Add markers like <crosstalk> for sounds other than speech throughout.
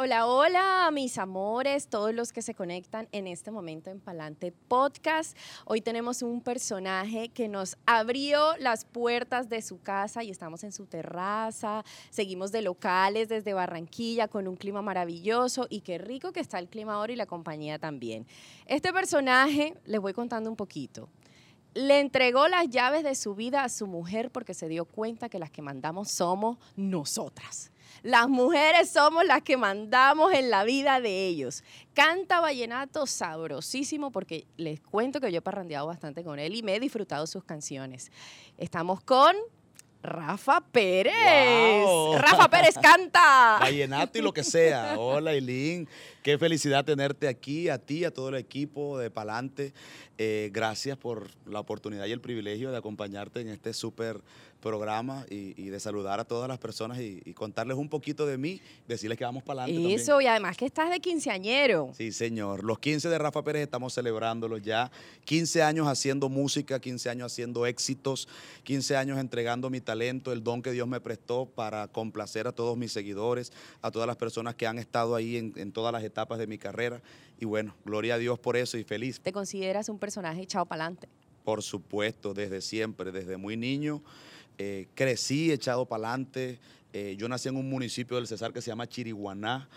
Hola, hola, mis amores, todos los que se conectan en este momento en Palante Podcast. Hoy tenemos un personaje que nos abrió las puertas de su casa y estamos en su terraza. Seguimos de locales desde Barranquilla con un clima maravilloso y qué rico que está el clima ahora y la compañía también. Este personaje, les voy contando un poquito. Le entregó las llaves de su vida a su mujer porque se dio cuenta que las que mandamos somos nosotras. Las mujeres somos las que mandamos en la vida de ellos. Canta vallenato sabrosísimo porque les cuento que yo he parrandeado bastante con él y me he disfrutado sus canciones. Estamos con Rafa Pérez. Rafa Pérez canta. <laughs> Vallenato y lo que sea. Hola, Eileen. Qué felicidad tenerte aquí, a ti, a todo el equipo de Palante. Eh, gracias por la oportunidad y el privilegio de acompañarte en este súper programa y, de saludar a todas las personas y, contarles un poquito de mí, decirles que vamos para adelante. Eso, y además que estás de quinceañero. Sí, señor. Los 15 de Rafa Pérez estamos celebrándolos ya. 15 años haciendo música, 15 años haciendo éxitos, 15 años entregando mi talento, el don que Dios me prestó para complacer a todos mis seguidores, a todas las personas que han estado ahí en, en todas las etapas de mi carrera. Y bueno, gloria a Dios por eso y feliz. ¿Te consideras un personaje echado para adelante? Por supuesto, desde siempre, desde muy niño. Eh, crecí echado para adelante. Eh, yo nací en un municipio del Cesar que se llama Chiriguaná.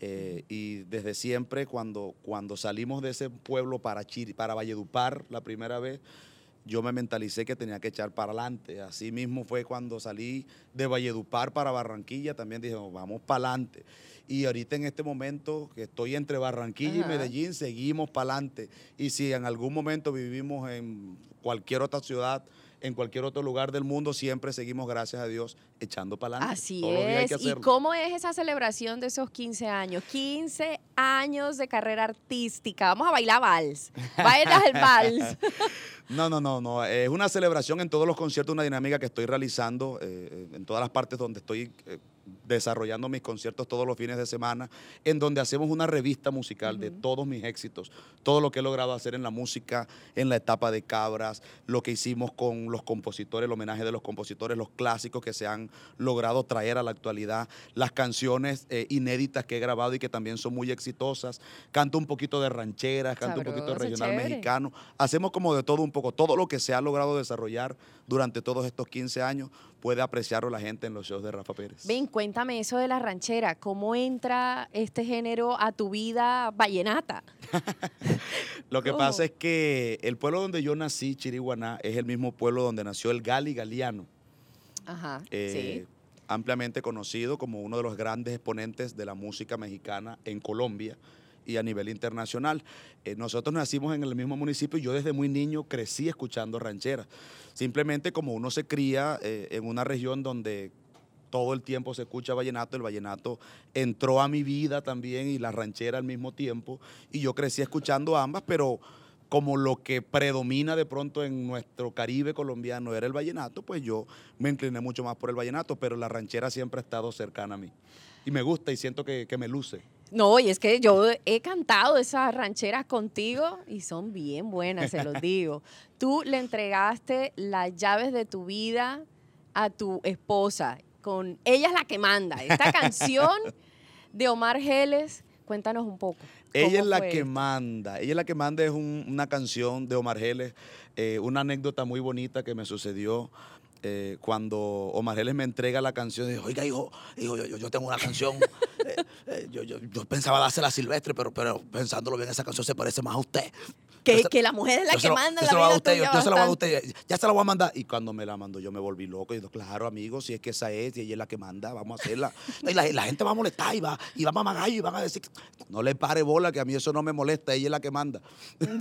Eh, y desde siempre, cuando, cuando salimos de ese pueblo para, para Valledupar la primera vez, yo me mentalicé que tenía que echar para adelante. Así mismo fue cuando salí de Valledupar para Barranquilla, también dije, vamos para adelante. Y ahorita en este momento que estoy entre Barranquilla y Medellín, seguimos para adelante. Y si en algún momento vivimos en cualquier otra ciudad, en cualquier otro lugar del mundo, siempre seguimos, gracias a Dios, echando para adelante. Así es. ¿Y cómo es esa celebración de esos 15 años? 15 años de carrera artística. Vamos a bailar vals. Bailas el vals. <laughs> No, no, no, no. Es una celebración en todos los conciertos, una dinámica que estoy realizando eh, en todas las partes donde estoy eh, desarrollando mis conciertos todos los fines de semana, en donde hacemos una revista musical de todos mis éxitos, todo lo que he logrado hacer en la música, en la etapa de Cabras, lo que hicimos con los compositores, el homenaje de los compositores, los clásicos que se han logrado traer a la actualidad, las canciones eh, inéditas que he grabado y que también son muy exitosas. Canto un poquito de rancheras, canto un poquito de regional mexicano. Hacemos como de todo un poco, todo lo que se ha logrado desarrollar durante todos estos 15 años puede apreciarlo la gente en los shows de Rafa Pérez. Ven, cuéntame eso de la ranchera. ¿Cómo entra este género a tu vida vallenata? <laughs> Lo que pasa es que el pueblo donde yo nací, Chiriguaná, es el mismo pueblo donde nació el Gali Galeano. Ajá, eh, sí. Ampliamente conocido como uno de los grandes exponentes de la música mexicana en Colombia y a nivel internacional. Eh, nosotros nacimos en el mismo municipio y yo desde muy niño crecí escuchando rancheras. Simplemente como uno se cría eh, en una región donde todo el tiempo se escucha vallenato, el vallenato entró a mi vida también y la ranchera al mismo tiempo y yo crecí escuchando ambas, pero como lo que predomina de pronto en nuestro Caribe colombiano era el vallenato, pues yo me incliné mucho más por el vallenato, pero la ranchera siempre ha estado cercana a mí. Y me gusta y siento que, que me luce. No, y es que yo he cantado esas rancheras contigo y son bien buenas, se los digo. <laughs> Tú le entregaste las llaves de tu vida a tu esposa, con ella es la que manda. Esta <laughs> canción de Omar Geles, cuéntanos un poco. Ella es la que manda, ella es la que manda, es una canción de Omar Geles, eh, una anécdota muy bonita que me sucedió eh, cuando Omar Geles me entrega la canción, dijo, oiga, hijo, hijo yo, tengo una canción, <laughs> eh, yo, yo, yo, pensaba dársela a Silvestre, pero, pero pensándolo bien, esa canción se parece más a usted. Que, que la mujer es la que manda la vida usted, yo, se la voy a usted, ya se la voy a mandar. Y cuando me la mandó, yo me volví loco. Y digo, claro, amigo, si es que esa es, y ella es la que manda, vamos a hacerla. <laughs> y la, gente va a molestar y va, y va a mamagallo y van a decir, no le pare bola, que a mí eso no me molesta, ella es la que manda.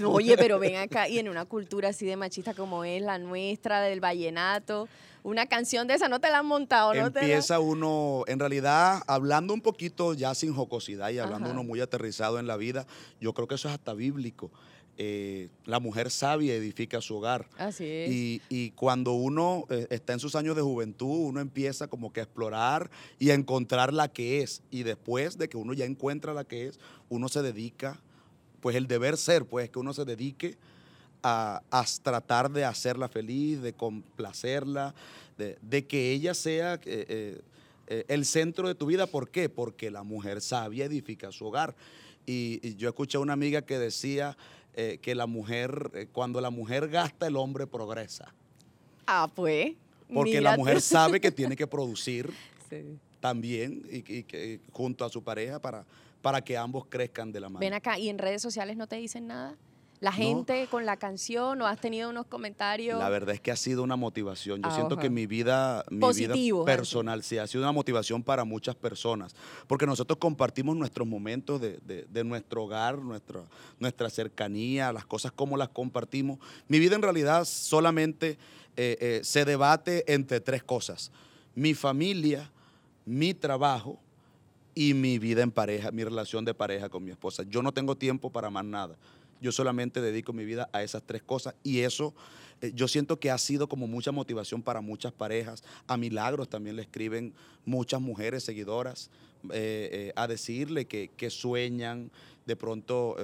Oye, pero <laughs> ven acá, y en una cultura así de machista como es la nuestra, del vallenato, una canción de esa no te la han montado, ¿no? Empieza uno, en realidad, hablando un poquito ya sin jocosidad y hablando uno muy aterrizado en la vida, yo creo que eso es hasta bíblico. Eh, la mujer sabia edifica su hogar. Así es. Y, cuando uno eh, está en sus años de juventud, uno empieza como que a explorar y a encontrar la que es. Y después de que uno ya encuentra la que es, uno se dedica, pues el deber ser, pues que uno se dedique a, tratar de hacerla feliz, de complacerla, de, que ella sea... Eh, el centro de tu vida. ¿Por qué? Porque la mujer sabia edifica su hogar. Y, y yo escuché a una amiga que decía eh, que la mujer, eh, cuando la mujer gasta, el hombre progresa. Ah, pues. Porque la mujer sabe que tiene que <laughs> producir Sí. también y, junto a su pareja para, para que ambos crezcan de la mano. Ven acá, ¿y en redes sociales no te dicen nada? La No. gente con la canción, ¿o has tenido unos comentarios? La verdad es que ha sido una motivación. Yo Ah, siento que mi vida, mi Positivo, vida Andy. personal sí ha sido una motivación para muchas personas, porque nosotros compartimos nuestros momentos de, de- de nuestro hogar, nuestra, nuestra cercanía, las cosas como las compartimos. Mi vida en realidad solamente eh, eh, se debate entre tres cosas: mi familia, mi trabajo y mi vida en pareja, mi relación de pareja con mi esposa. Yo no tengo tiempo para más nada. Yo solamente dedico mi vida a esas tres cosas y eso eh, yo siento que ha sido como mucha motivación para muchas parejas. A Milagros también le escriben muchas mujeres seguidoras eh, eh, a decirle que, que sueñan de pronto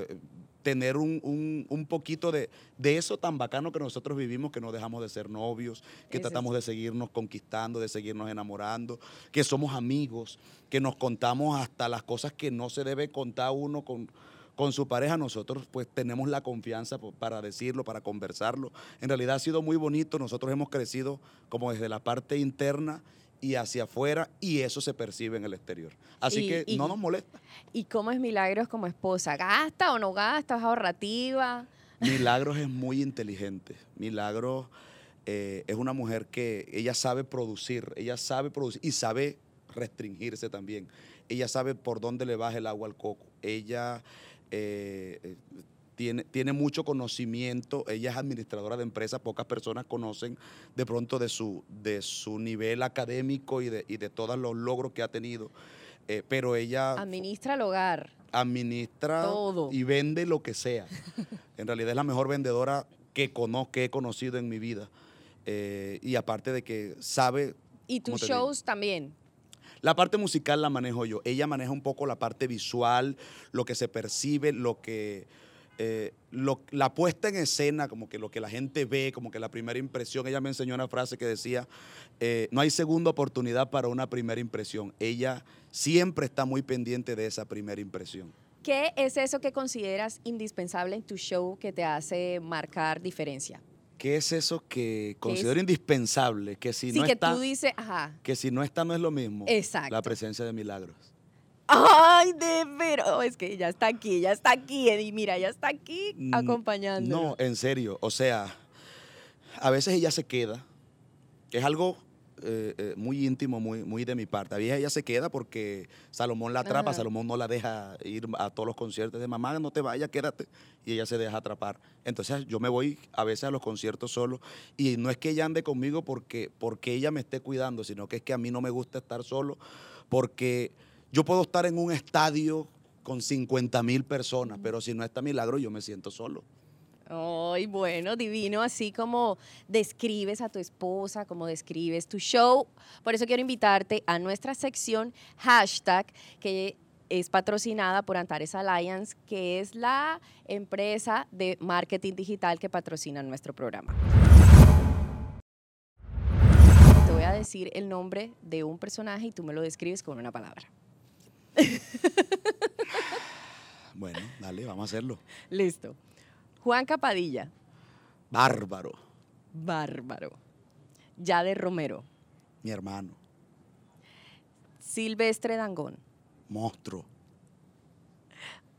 tener un, un- un poquito de, de eso tan bacano que nosotros vivimos, que no dejamos de ser novios, que Eso tratamos de seguirnos conquistando, de seguirnos enamorando, que somos amigos, que nos contamos hasta las cosas que no se debe contar uno con, con su pareja. Nosotros pues tenemos la confianza para decirlo, para conversarlo. En realidad ha sido muy bonito, nosotros hemos crecido como desde la parte interna y hacia afuera y eso se percibe en el exterior. Así Y- que y- no nos molesta. ¿Y cómo es Milagros como esposa? ¿Gasta o no gasta? ¿Es ahorrativa? Milagros es muy inteligente. Milagros eh, es una mujer que ella sabe producir, ella sabe producir y sabe restringirse también. Ella sabe por dónde le baja el agua al coco. Ella eh, eh, tiene, tiene mucho conocimiento, ella es administradora de empresas, pocas personas conocen de pronto de su, de su nivel académico y de, y de todos los logros que ha tenido. Eh, pero ella Administra el hogar. administra Todo. y vende lo que sea. <laughs> En realidad es la mejor vendedora que, conozco, que he conocido en mi vida. Eh, y aparte de que sabe, Y ¿Cómo tus digo? shows también. La parte musical la manejo yo. Ella maneja un poco la parte visual, lo que se percibe, lo que... eh, lo- la puesta en escena, como que lo que la gente ve, como que la primera impresión. Ella me enseñó una frase que decía, eh, no hay segunda oportunidad para una primera impresión. Ella siempre está muy pendiente de esa primera impresión. ¿Qué es eso que consideras indispensable en tu show que te hace marcar diferencia? ¿Qué es eso que considero indispensable? Que si sí, no que está, tú dices, ajá. que si no está no es lo mismo. Exacto. La presencia de milagros. Ay, de pero es que ya está aquí, ya está aquí, y mira, ya está aquí Mm, acompañando. No, en serio. O sea, a veces ella se queda. Es algo eh, eh, muy íntimo, muy, muy de mi parte. A veces ella se queda porque Salomón la atrapa, Ajá. Salomón no la deja ir a todos los conciertos de mamá, no te vayas, quédate. Y ella se deja atrapar. Entonces yo me voy a veces a los conciertos solo. Y no es que ella ande conmigo porque, porque ella me esté cuidando, sino que es que a mí no me gusta estar solo porque yo puedo estar en un estadio con 50 mil personas, pero si no está milagro, yo me siento solo. Ay, bueno, divino, así como describes a tu esposa, como describes tu show. Por eso quiero invitarte a nuestra sección hashtag que es patrocinada por Antares Alliance, que es la empresa de marketing digital que patrocina nuestro programa. Te voy a decir el nombre de un personaje y tú me lo describes con una palabra. Bueno, dale, vamos a hacerlo. Listo. Juan Capadilla, Bárbaro, bárbaro. Yade Romero, mi hermano, Silvestre Dangón, monstruo.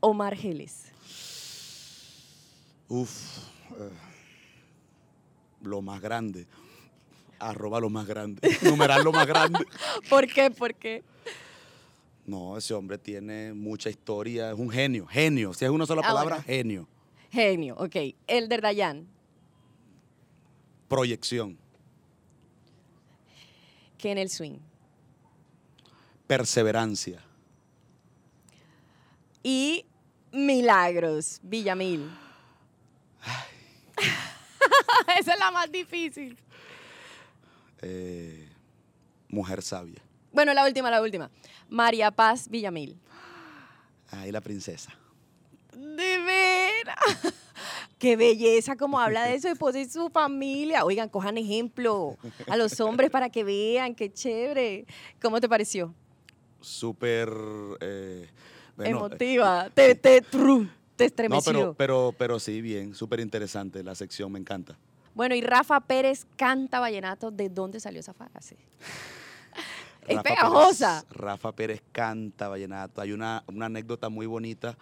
Omar Geles, Uf, eh, lo más grande. Arroba lo más grande. <laughs> Numeral lo más grande. <laughs> ¿Por qué? ¿Por qué? No, ese hombre tiene mucha historia. Es un genio. Genio. Si es una sola Ah, palabra, bueno. genio. Genio, ok. Elder Dayan, Proyección. Ken el Swing. Perseverancia. Y Milagros, Villamil. <laughs> Esa es la más difícil. eh, mujer sabia. Bueno, la última, la última. María Paz Villamil. Ahí la princesa. De <laughs> qué belleza como habla de su esposa y su familia. Oigan, cojan ejemplo a los hombres para que vean, qué chévere. ¿Cómo te pareció? Súper... Eh, Emotiva, te, te, te estremeció. No, pero, pero, pero sí, bien, súper interesante la sección, me encanta. Bueno, y Rafa Pérez canta vallenato, ¿de dónde salió esa frase? <laughs> es pegajosa. Rafa Pérez canta vallenato. Hay una, anécdota muy bonita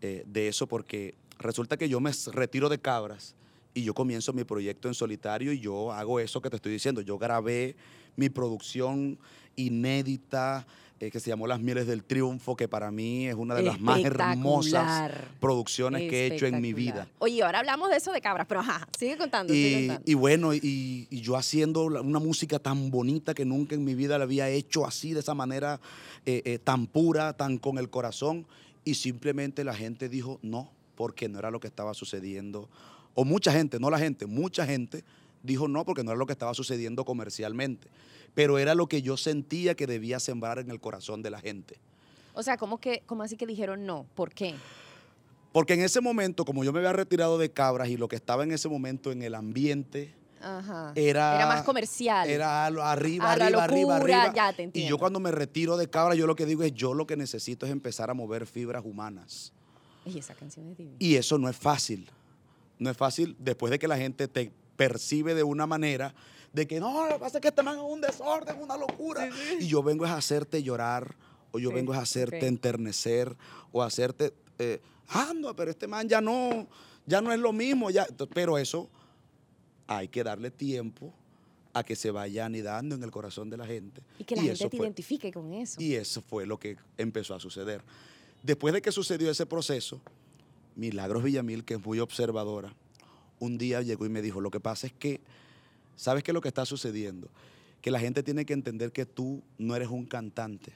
eh, de eso porque resulta que yo me retiro de Cabras y yo comienzo mi proyecto en solitario y yo hago eso que te estoy diciendo. Yo grabé mi producción inédita, eh, que se llamó Las Mieles del Triunfo, que para mí es una de las más hermosas producciones que he hecho en mi vida. Oye, ahora hablamos de eso de cabras, pero ajá, sigue contando. Y, bueno, y, yo haciendo una música tan bonita que nunca en mi vida la había hecho así, de esa manera eh, eh, tan pura, tan con el corazón, y simplemente la gente dijo no, porque no era lo que estaba sucediendo. O mucha gente, no la gente, mucha gente dijo no, porque no era lo que estaba sucediendo comercialmente pero era lo que yo sentía que debía sembrar en el corazón de la gente. O sea, ¿cómo, que, cómo así que dijeron no? ¿Por qué? Porque en ese momento, como yo me había retirado de Cabras y lo que estaba en ese momento en el ambiente Era, era más comercial. Era arriba, arriba, arriba, arriba. Ya te entiendo. Y yo cuando me retiro de Cabras, yo lo que digo es, yo lo que necesito es empezar a mover fibras humanas. Y esa canción es divina. Y eso no es fácil. No es fácil después de que la gente te percibe de una manera de que no, lo que pasa es que este man es un desorden, una locura. Y yo vengo a hacerte llorar, o yo vengo a hacerte enternecer, o hacerte, eh, ando, pero este man ya no, ya no es lo mismo, ya. Pero eso hay que darle tiempo a que se vaya anidando en el corazón de la gente. Y que la gente te identifique con eso. Y eso fue lo que empezó a suceder. Después de que sucedió ese proceso, Milagros Villamil, que es muy observadora, un día llegó y me dijo, lo que pasa es que ¿Sabes qué es lo que está sucediendo? Que la gente tiene que entender que tú no eres un cantante,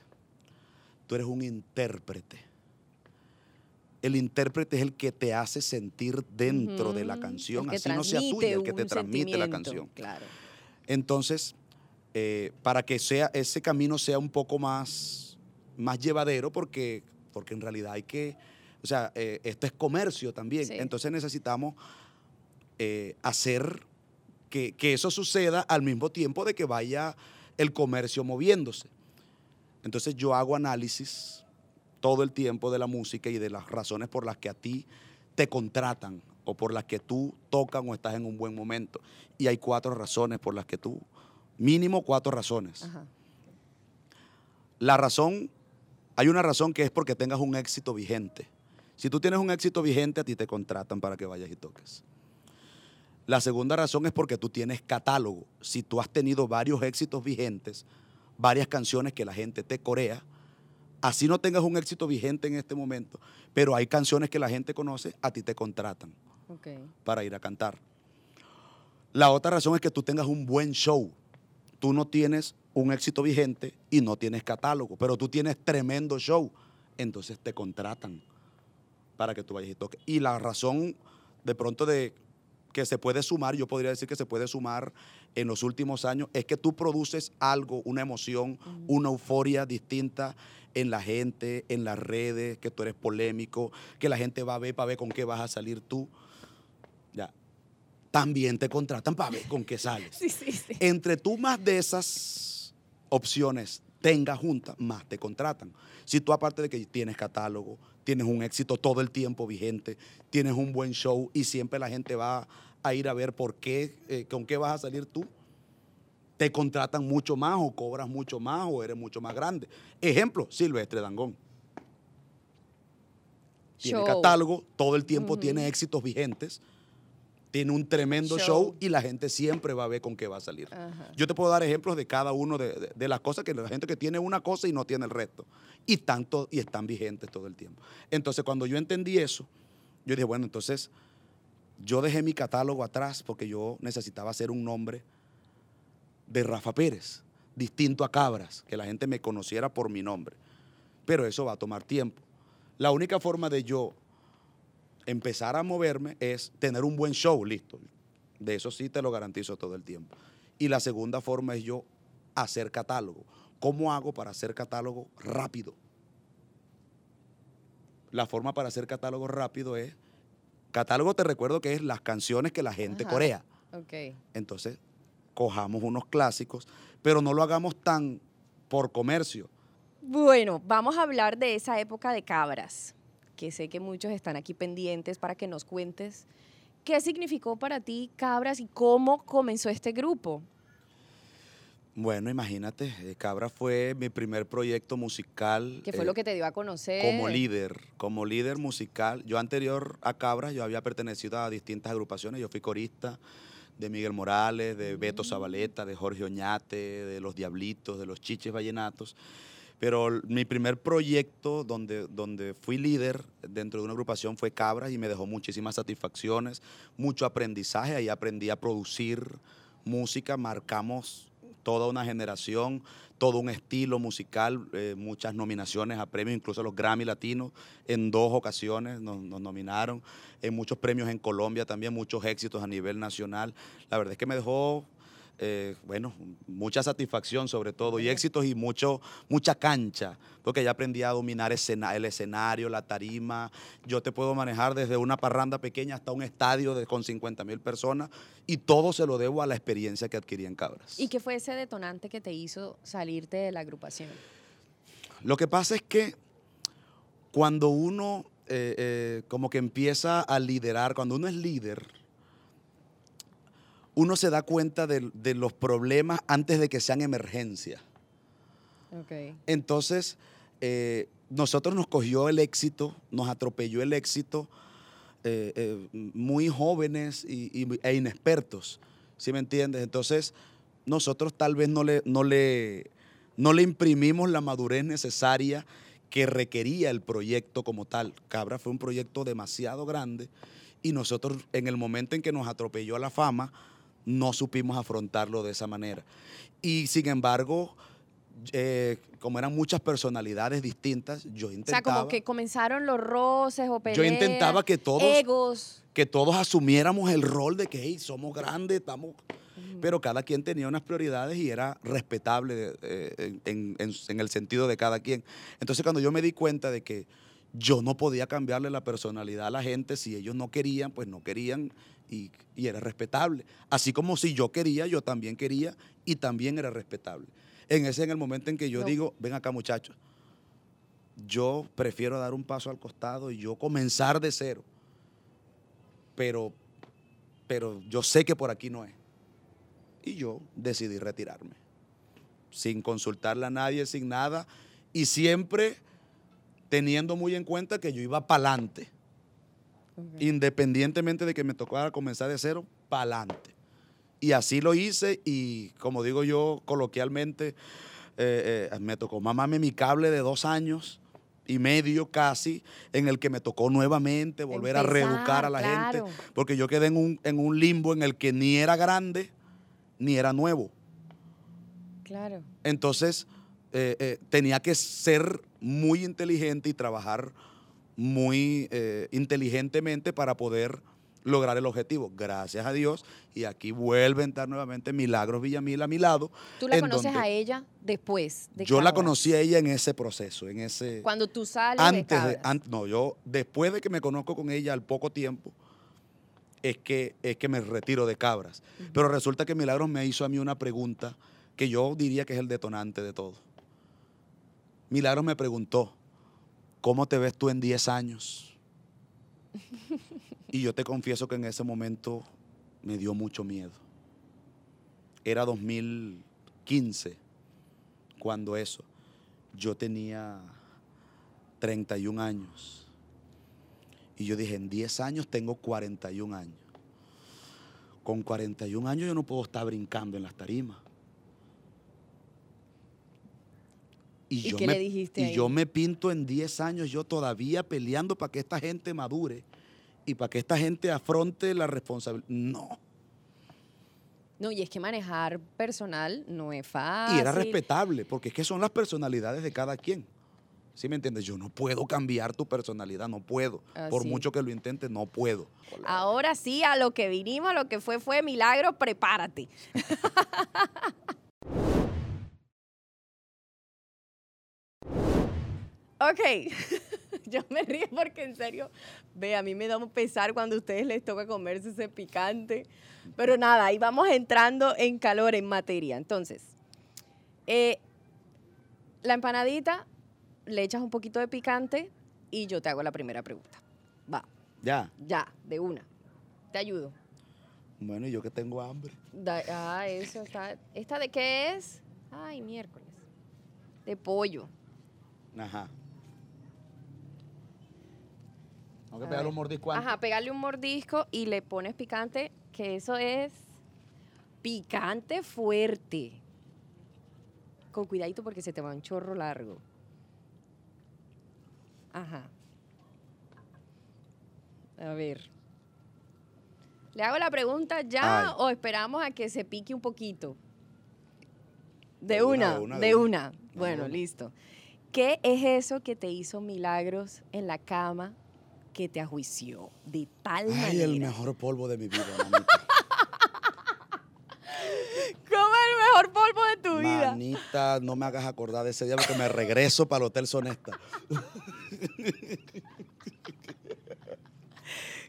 tú eres un intérprete. El intérprete es el que te hace sentir dentro de la canción, así no sea tuya, el que te transmite la canción. Claro. Entonces, eh, para que sea, ese camino sea un poco más, más llevadero, porque, porque en realidad hay que, o sea, eh, esto es comercio también. Entonces necesitamos eh, hacer que, eso suceda al mismo tiempo de que vaya el comercio moviéndose. Entonces yo hago análisis todo el tiempo de la música y de las razones por las que a ti te contratan o por las que tú tocan o estás en un buen momento. Y hay cuatro razones por las que tú, mínimo cuatro razones. La razón, hay una razón que es porque tengas un éxito vigente. Si tú tienes un éxito vigente, a ti te contratan para que vayas y toques. La segunda razón es porque tú tienes catálogo. Si tú has tenido varios éxitos vigentes, varias canciones que la gente te corea, así no tengas un éxito vigente en este momento, pero hay canciones que la gente conoce, a ti te contratan para ir a cantar. La otra razón es que tú tengas un buen show. Tú no tienes un éxito vigente y no tienes catálogo, pero tú tienes tremendo show. Entonces te contratan para que tú vayas y toques. Y la razón de pronto de que se puede sumar, yo podría decir que se puede sumar en los últimos años, es que tú produces algo, una emoción, una euforia distinta en la gente, en las redes, que tú eres polémico, que la gente va a ver para ver con qué vas a salir tú. Ya. También te contratan para ver con qué sales. <laughs> Entre tú más de esas opciones tengas juntas, más te contratan. Si tú aparte de que tienes catálogo, tienes un éxito todo el tiempo vigente, tienes un buen show y siempre la gente va a ir a ver por qué, eh, con qué vas a salir tú, te contratan mucho más o cobras mucho más o eres mucho más grande. Ejemplo, Silvestre Dangón. Tiene catálogo, todo el tiempo tiene éxitos vigentes tiene un tremendo show. y la gente siempre va a ver con qué va a salir. Yo te puedo dar ejemplos de cada uno de, las cosas que la gente que tiene una cosa y no tiene el resto. Y, tanto, y están vigentes todo el tiempo. Entonces, cuando yo entendí eso, yo dije, bueno, entonces yo dejé mi catálogo atrás porque yo necesitaba hacer un nombre de Rafa Pérez, distinto a Cabras, que la gente me conociera por mi nombre. Pero eso va a tomar tiempo. La única forma de yo empezar a moverme es tener un buen show, listo. De eso sí te lo garantizo todo el tiempo. Y la segunda forma es yo hacer catálogo. ¿Cómo hago para hacer catálogo rápido? La forma para hacer catálogo rápido es Catálogo te recuerdo que es las canciones que la gente Ajá. corea. Ok. Entonces, cojamos unos clásicos, pero no lo hagamos tan por comercio. Bueno, vamos a hablar de esa época de cabras, que sé que muchos están aquí pendientes para que nos cuentes qué significó para ti cabras y cómo comenzó este grupo. Bueno, imagínate, eh, Cabra fue mi primer proyecto musical. ¿Qué fue eh, lo que te dio a conocer? Como líder, como líder musical. Yo anterior a Cabra, yo había pertenecido a distintas agrupaciones. Yo fui corista de Miguel Morales, de Beto Zabaleta, de Jorge Oñate, de Los Diablitos, de Los Chiches Vallenatos. Pero mi primer proyecto donde, donde fui líder dentro de una agrupación fue Cabra y me dejó muchísimas satisfacciones, mucho aprendizaje. Ahí aprendí a producir música, marcamos toda una generación, todo un estilo musical, eh, muchas nominaciones a premios, incluso los Grammy Latinos en dos ocasiones nos nominaron, en muchos premios en Colombia también, muchos éxitos a nivel nacional. La verdad es que me dejó, eh, bueno, mucha satisfacción sobre todo, y éxitos y mucho, mucha cancha, porque ya aprendí a dominar escena- el escenario, la tarima. Yo te puedo manejar desde una parranda pequeña hasta un estadio de, con 50 mil personas, y todo se lo debo a la experiencia que adquirí en Cabras. ¿Y qué fue ese detonante que te hizo salirte de la agrupación? Lo que pasa es que cuando uno eh, eh, como que empieza a liderar, cuando uno es líder, uno se da cuenta de, de los problemas antes de que sean emergencia. Ok. Entonces, eh, nosotros nos cogió el éxito, nos atropelló el éxito, eh, eh, muy jóvenes y, y- e inexpertos, ¿sí me entiendes? Entonces, nosotros tal vez no le, no le, no le imprimimos la madurez necesaria que requería el proyecto como tal. Cabra fue un proyecto demasiado grande y nosotros en el momento en que nos atropelló la fama, no supimos afrontarlo de esa manera. Y sin embargo, eh, como eran muchas personalidades distintas, yo O sea, intentaba, como que comenzaron los roces o peleas, yo intentaba que todos, egos. que todos asumiéramos el rol de que hey, somos grandes, estamos... Pero cada quien tenía unas prioridades y era respetable eh, en, en- en el sentido de cada quien. Entonces cuando yo me di cuenta de que yo no podía cambiarle la personalidad a la gente, si ellos no querían, pues no querían y, y era respetable. Así como si yo quería, yo también quería y también era respetable. En ese en el momento en que yo No. digo, ven acá muchachos, yo prefiero dar un paso al costado y yo comenzar de cero. Pero, pero yo sé que por aquí no es. Y yo decidí retirarme. Sin consultarle a nadie, sin nada. Y siempre teniendo muy en cuenta que yo iba para adelante. Independientemente de que me tocara comenzar de cero, para adelante. Y así lo hice y como digo yo coloquialmente, eh, eh, me tocó mamarme mi cable de dos años y medio casi, en el que me tocó nuevamente volver a reeducar a la claro. gente, porque yo quedé en un, en un limbo en el que ni era grande ni era nuevo. Claro. Entonces, eh, tenía que ser muy inteligente y trabajar muy eh, inteligentemente para poder lograr el objetivo. Gracias a Dios. Y aquí vuelve a entrar nuevamente Milagros Villamil a mi lado. ¿Tú la conoces a ella después de Yo la conocí a ella en ese proceso, en ese... Cuando tú sales antes de de, Cabras. an- no, yo después de que me conozco con ella al poco tiempo, es que, es que me retiro de cabras. Pero resulta que Milagros me hizo a mí una pregunta que yo diría que es el detonante de todo. Milagros me preguntó, ¿cómo te ves tú en 10 años? y yo te confieso que en ese momento me dio mucho miedo. Era 2015 cuando eso. Yo tenía 31 años. Y yo dije, en 10 años tengo 41 años. Con 41 años yo no puedo estar brincando en las tarimas. ¿Y yo qué me, le dijiste y ahí? yo me pinto en 10 años yo todavía peleando para que esta gente madure y para que esta gente afronte la responsabilidad. No. No, y es que manejar personal no es fácil. Y era respetable, porque es que son las personalidades de cada quien. ¿Sí me entiendes? Yo no puedo cambiar tu personalidad, no puedo. Por Así. mucho que lo intente, no puedo. Ahora sí, a lo que vinimos, a lo que fue, fue milagro, prepárate. <laughs> ok, <laughs> yo me río porque en serio, ve, a mí me da un pesar cuando a ustedes les toca comerse ese picante. Pero nada, ahí vamos entrando en calor, en materia. Entonces, eh, la empanadita, le echas un poquito de picante y yo te hago la primera pregunta. Va, Ya. ya, de una. Te ayudo. Bueno, y yo que tengo hambre. Da- ah, eso está. ¿Esta de qué es? Ay, miércoles. De pollo. Ajá. Tengo que A pegarle ver. un mordisco antes. Ajá, pegarle un mordisco y le pones picante, que eso es picante fuerte. Con cuidadito porque se te va un chorro largo. Ajá. A ver. ¿Le hago la pregunta ya Ay. o esperamos a que se pique un poquito? De, De una, una, de una, de de una. una. Bueno, listo. ¿Qué es eso que te hizo milagros en la cama que te ajuició de tal Ay, manera? el mejor polvo de mi vida, <laughs> manita. ¿Cómo el mejor polvo de tu vida? Manita, no me hagas acordar de ese día porque me regreso para el Hotel Sonesta.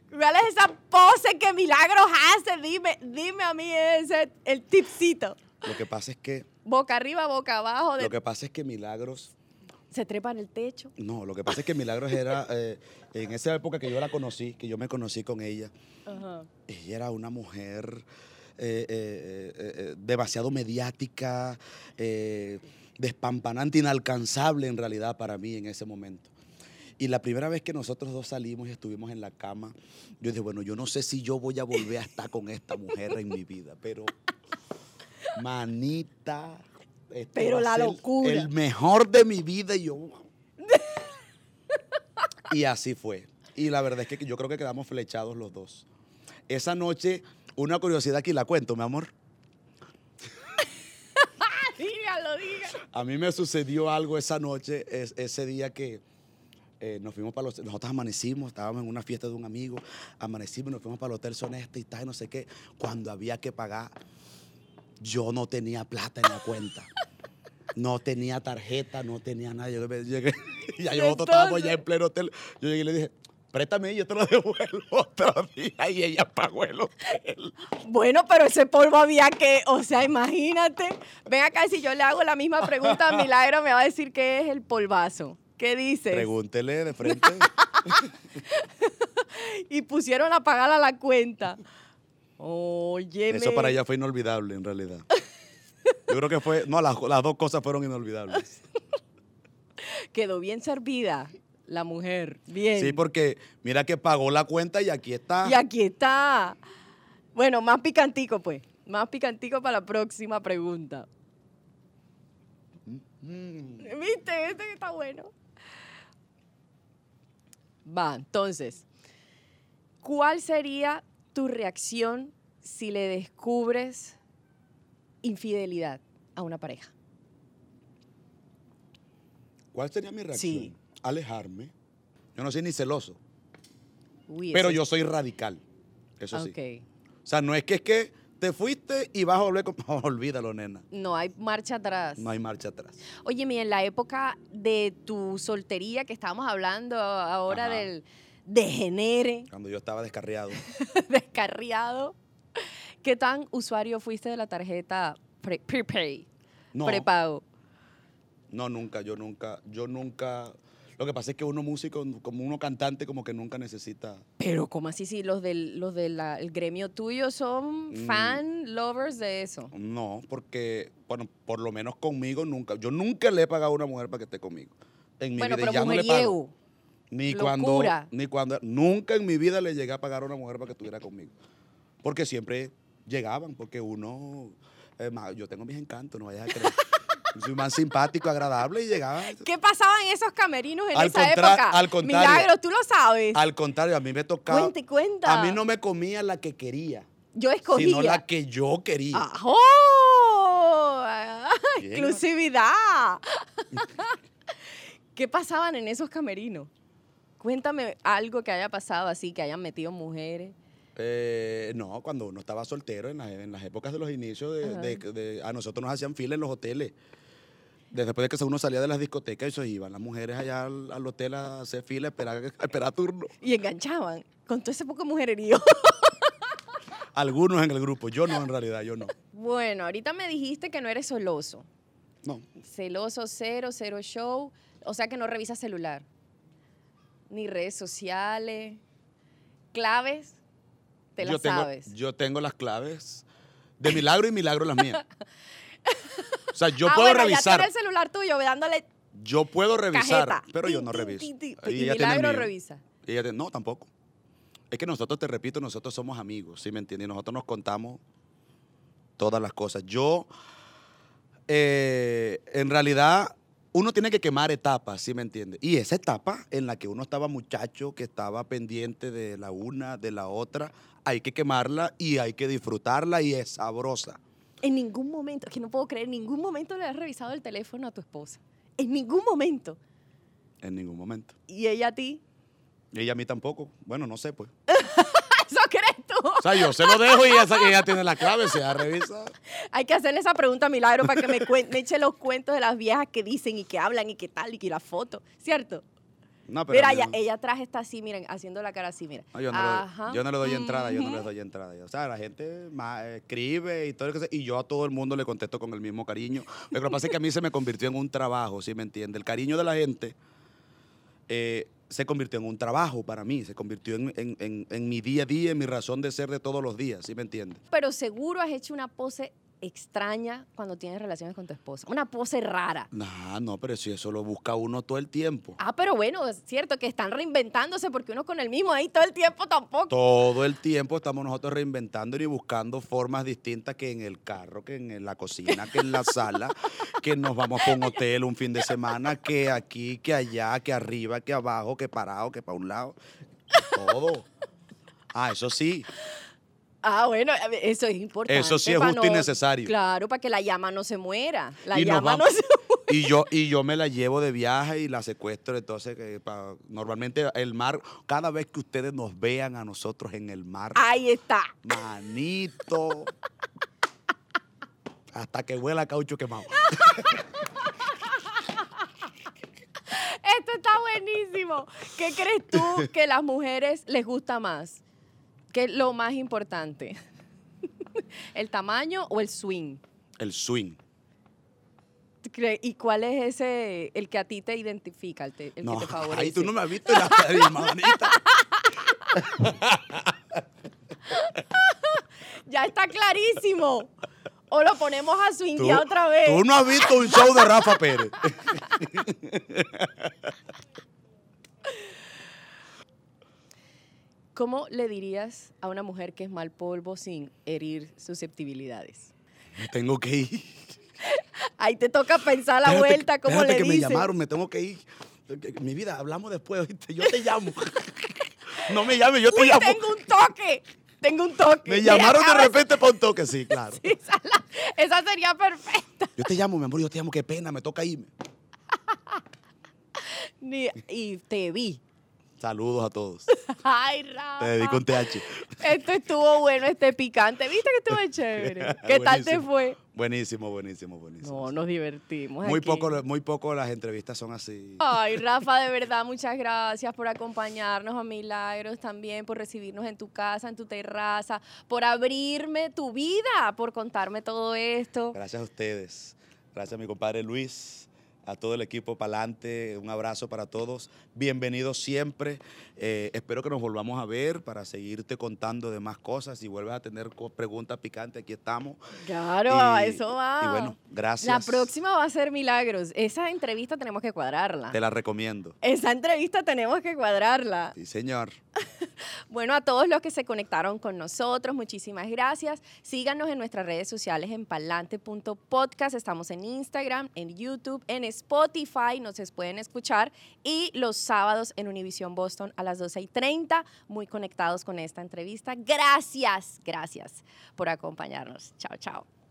¿Cuál es esa pose que Milagros hace? Dime, dime a mí ese, el tipcito. Lo que pasa es que, Boca arriba, boca abajo, de- lo que pasa es que Milagros, se trepa en el techo. no, lo que pasa es que Milagros era, <laughs> eh, en esa época que yo la conocí, que yo me conocí con ella, ella era una mujer eh, eh, demasiado mediática, despampanante, inalcanzable en realidad para mí en ese momento. Y la primera vez que nosotros dos salimos y estuvimos en la cama, yo dije, bueno, yo no sé si yo voy a volver a estar con esta mujer en mi vida, pero <laughs> manita, esto Pero la locura. El mejor de mi vida y yo... Y así fue. Y la verdad es que yo creo que quedamos flechados los dos. Esa noche, una curiosidad aquí la cuento, mi amor. <laughs> Dígalo, dígalo. A mí me sucedió algo esa noche, es- ese día que eh, nos fuimos para los... Nosotros amanecimos, estábamos en una fiesta de un amigo, amanecimos, nos fuimos para el Hotel Sonesta y tal, y no sé qué. Cuando había que pagar, yo no tenía plata en la cuenta. No tenía tarjeta, no tenía nada. Yo llegué, <laughs> ya nosotros estábamos ya en pleno hotel. Yo llegué y le dije, préstame y yo te lo <laughs> devuelvo otro día. Y ella pagó el hotel. Bueno, pero ese polvo había que, o sea, imagínate. Ven acá, si yo le hago la misma pregunta a <laughs> Milagro, me va a decir qué es el polvazo. ¿Qué dices? Pregúntele de frente. y pusieron a pagar a la cuenta. Oye, Eso para ella fue inolvidable, en realidad. Yo creo que fue, no, las, las dos cosas fueron inolvidables. <laughs> quedó bien servida la mujer. Bien. Sí, porque mira que pagó la cuenta y aquí está. Y aquí está. Bueno, más picantico, pues. Más picantico para la próxima pregunta. Mm. ¿Viste? Este está bueno. Va, entonces. ¿Cuál sería tu reacción si le descubres infidelidad a una pareja? ¿Cuál sería mi reacción? Sí. Alejarme. Yo no soy ni celoso, Uy, pero yo soy radical. Eso sí. O sea, no es que es que te fuiste y vas a volver con... <laughs> olvídalo, nena. No hay marcha atrás. No hay marcha atrás. Oye, mi, en la época de tu soltería que estábamos hablando ahora Ajá. del degenere, Cuando yo estaba descarriado. <laughs> descarriado, ¿qué tan usuario fuiste de la tarjeta pre- prepay, No, prepago? no, nunca, yo nunca, yo nunca... Lo que pasa es que uno músico, como uno cantante, como que nunca necesita... Pero ¿cómo así si los del los del la- el gremio tuyo son Mm. fan lovers de eso? No, porque, bueno, por lo menos conmigo nunca. Yo nunca le he pagado a una mujer para que esté conmigo. En mi Bueno, vida. pero ya no le pago. Ni Locura. cuando, ni cuando, nunca en mi vida le llegué a pagar a una mujer para que estuviera conmigo. Porque siempre llegaban, porque uno, eh, yo tengo mis encantos, no vayas a creer. <laughs> Soy más simpático, agradable y llegaba. ¿Qué pasaba en esos camerinos en Al esa época? al contrario. Milagros, tú lo sabes. Al contrario, a mí me tocaba. Cuente, cuenta. A mí no me comía la que quería, Yo escogía. sino la que yo quería. ¡Ajo! <laughs> Bien, ¡Exclusividad! <laughs> ¿Qué pasaban en esos camerinos? Cuéntame algo que haya pasado así, que hayan metido mujeres. Eh, no, cuando uno estaba soltero, en, las- en las épocas de los inicios, de, Ajá. de- de- a nosotros nos hacían fila en los hoteles. Después de que uno salía de las discotecas se iban las mujeres allá al, al hotel a hacer fila, a esperar, a esperar turno. Y enganchaban con todo ese poco mujererío. <laughs> Algunos en el grupo, yo no en realidad, yo no. Bueno, ahorita me dijiste que no eres celoso. No, Celoso cero, cero show. O sea que no revisas celular. Ni redes sociales. Claves, te las yo tengo, sabes. Yo tengo las claves de milagro y milagro las mías. O sea, yo ah, puedo bueno, ya revisar. tiene el celular tuyo, dándole Yo puedo revisar, cajeta. pero yo no reviso. Y ella milagro revisa. Y ella tiene- no, tampoco. Es que nosotros, te repito, nosotros somos amigos, ¿sí me entiendes? Y nosotros nos contamos todas las cosas. Yo, eh, en realidad, uno tiene que quemar etapas, ¿sí me entiendes? Y esa etapa en la que uno estaba muchacho, que estaba pendiente de la una, de la otra, hay que quemarla y hay que disfrutarla y es sabrosa. En ningún momento, es que no puedo creer, en ningún momento le has revisado el teléfono a tu esposa. En ningún momento. En ningún momento. Y ella a ti. Y ella a mí tampoco. Bueno, no sé, pues. <laughs> ¿Eso crees tú? O sea, yo se lo dejo y ella, ella tiene la clave, se ha revisado. Hay que hacerle esa pregunta a Milagro para que me, me eche los cuentos de las viejas que dicen y que hablan y que tal y que la foto. ¿Cierto? No, pero Mira, ella, ella atrás está así, miren, haciendo la cara así, mira. No, yo, no Ajá. le, yo no le doy entrada, yo no le doy entrada. O sea, la gente escribe y todo lo que sea, y yo a todo el mundo le contesto con el mismo cariño. Lo que pasa es que a mí se me convirtió en un trabajo, ¿sí me entiende? El cariño de la gente eh, se convirtió en un trabajo para mí, se convirtió en, en- en- en mi día a día, en mi razón de ser de todos los días, ¿sí me entiende? Pero seguro has hecho una pose extraña cuando tienes relaciones con tu esposa. Una pose rara. Nah, no, pero si eso lo busca uno todo el tiempo. Ah, pero bueno, es cierto que están reinventándose porque uno con el mismo ahí todo el tiempo tampoco. Todo el tiempo estamos nosotros reinventando y buscando formas distintas que en el carro, que en la cocina, que en la <laughs> sala, que nos vamos para un hotel un fin de semana, que aquí, que allá, que arriba, que abajo, que parado, que para un lado. Todo. Ah, eso sí. Ah, bueno, eso es importante. Eso sí es justo y necesario. Claro, para que la llama no se muera. La Y llama no <laughs> se Y yo, y yo me la llevo de viaje y la secuestro. Entonces, que pa- normalmente el mar, cada vez que ustedes nos vean a nosotros en el mar, Ahí está. Manito. Hasta que huela caucho quemado. <laughs> Esto está buenísimo. ¿Qué crees tú que las mujeres les gusta más? ¿Qué es lo más importante? <laughs> ¿El tamaño o el swing? El swing. ¿Y cuál es ese, el que a ti te identifica, el, te- el No, que te <laughs> favorece? ahí tú no me has visto en la <laughs> manita. Ya está clarísimo. O lo ponemos a swinguear otra vez. tú no has visto un show de Rafa Pérez. ¿Cómo le dirías a una mujer que es mal polvo sin herir susceptibilidades? Me tengo que ir. Ahí te toca pensar la vuelta, ¿cómo le que me llamaron, me tengo que ir. Mi vida, hablamos después, ¿oíste? Yo te llamo. No me llames, yo te Uy, llamo. tengo un toque. Tengo un toque. Me llamaron de repente para un toque, sí, claro. <laughs> Esa, la- esa sería perfecta. Yo te llamo, mi amor, yo te llamo, qué pena, me toca irme. <laughs> Y te vi. Saludos a todos. <laughs> Ay, Rafa. Te dedico un TH. Esto estuvo bueno, este picante. ¿Viste que estuvo chévere? <laughs> ¿Qué tal te fue? Buenísimo, buenísimo, buenísimo. No, nos divertimos. muy aquí. poco, muy poco las entrevistas son así. Ay, <laughs> Rafa, de verdad, muchas gracias por acompañarnos a Milagros también, por recibirnos en tu casa, en tu terraza, por abrirme tu vida, por contarme todo esto. Gracias a ustedes. Gracias a mi compadre Luis, a todo el equipo Palante. Un abrazo para todos. Bienvenidos siempre. Eh, espero que nos volvamos a ver para seguirte contando de más cosas. Si vuelves a tener preguntas picantes, aquí estamos. Claro, Y- eso va. Y bueno, gracias. La próxima va a ser Milagros. Esa entrevista tenemos que cuadrarla. Te la recomiendo. Esa entrevista tenemos que cuadrarla. Sí, señor. <laughs> <laughs> Bueno, a todos los que se conectaron con nosotros, muchísimas gracias. Síganos en nuestras redes sociales en palante.podcast. Estamos en Instagram, en YouTube, en Spotify, nos pueden escuchar. Y los sábados en Univision Boston a las 12 y 30, muy conectados con esta entrevista. Gracias, gracias por acompañarnos. Chao, chao.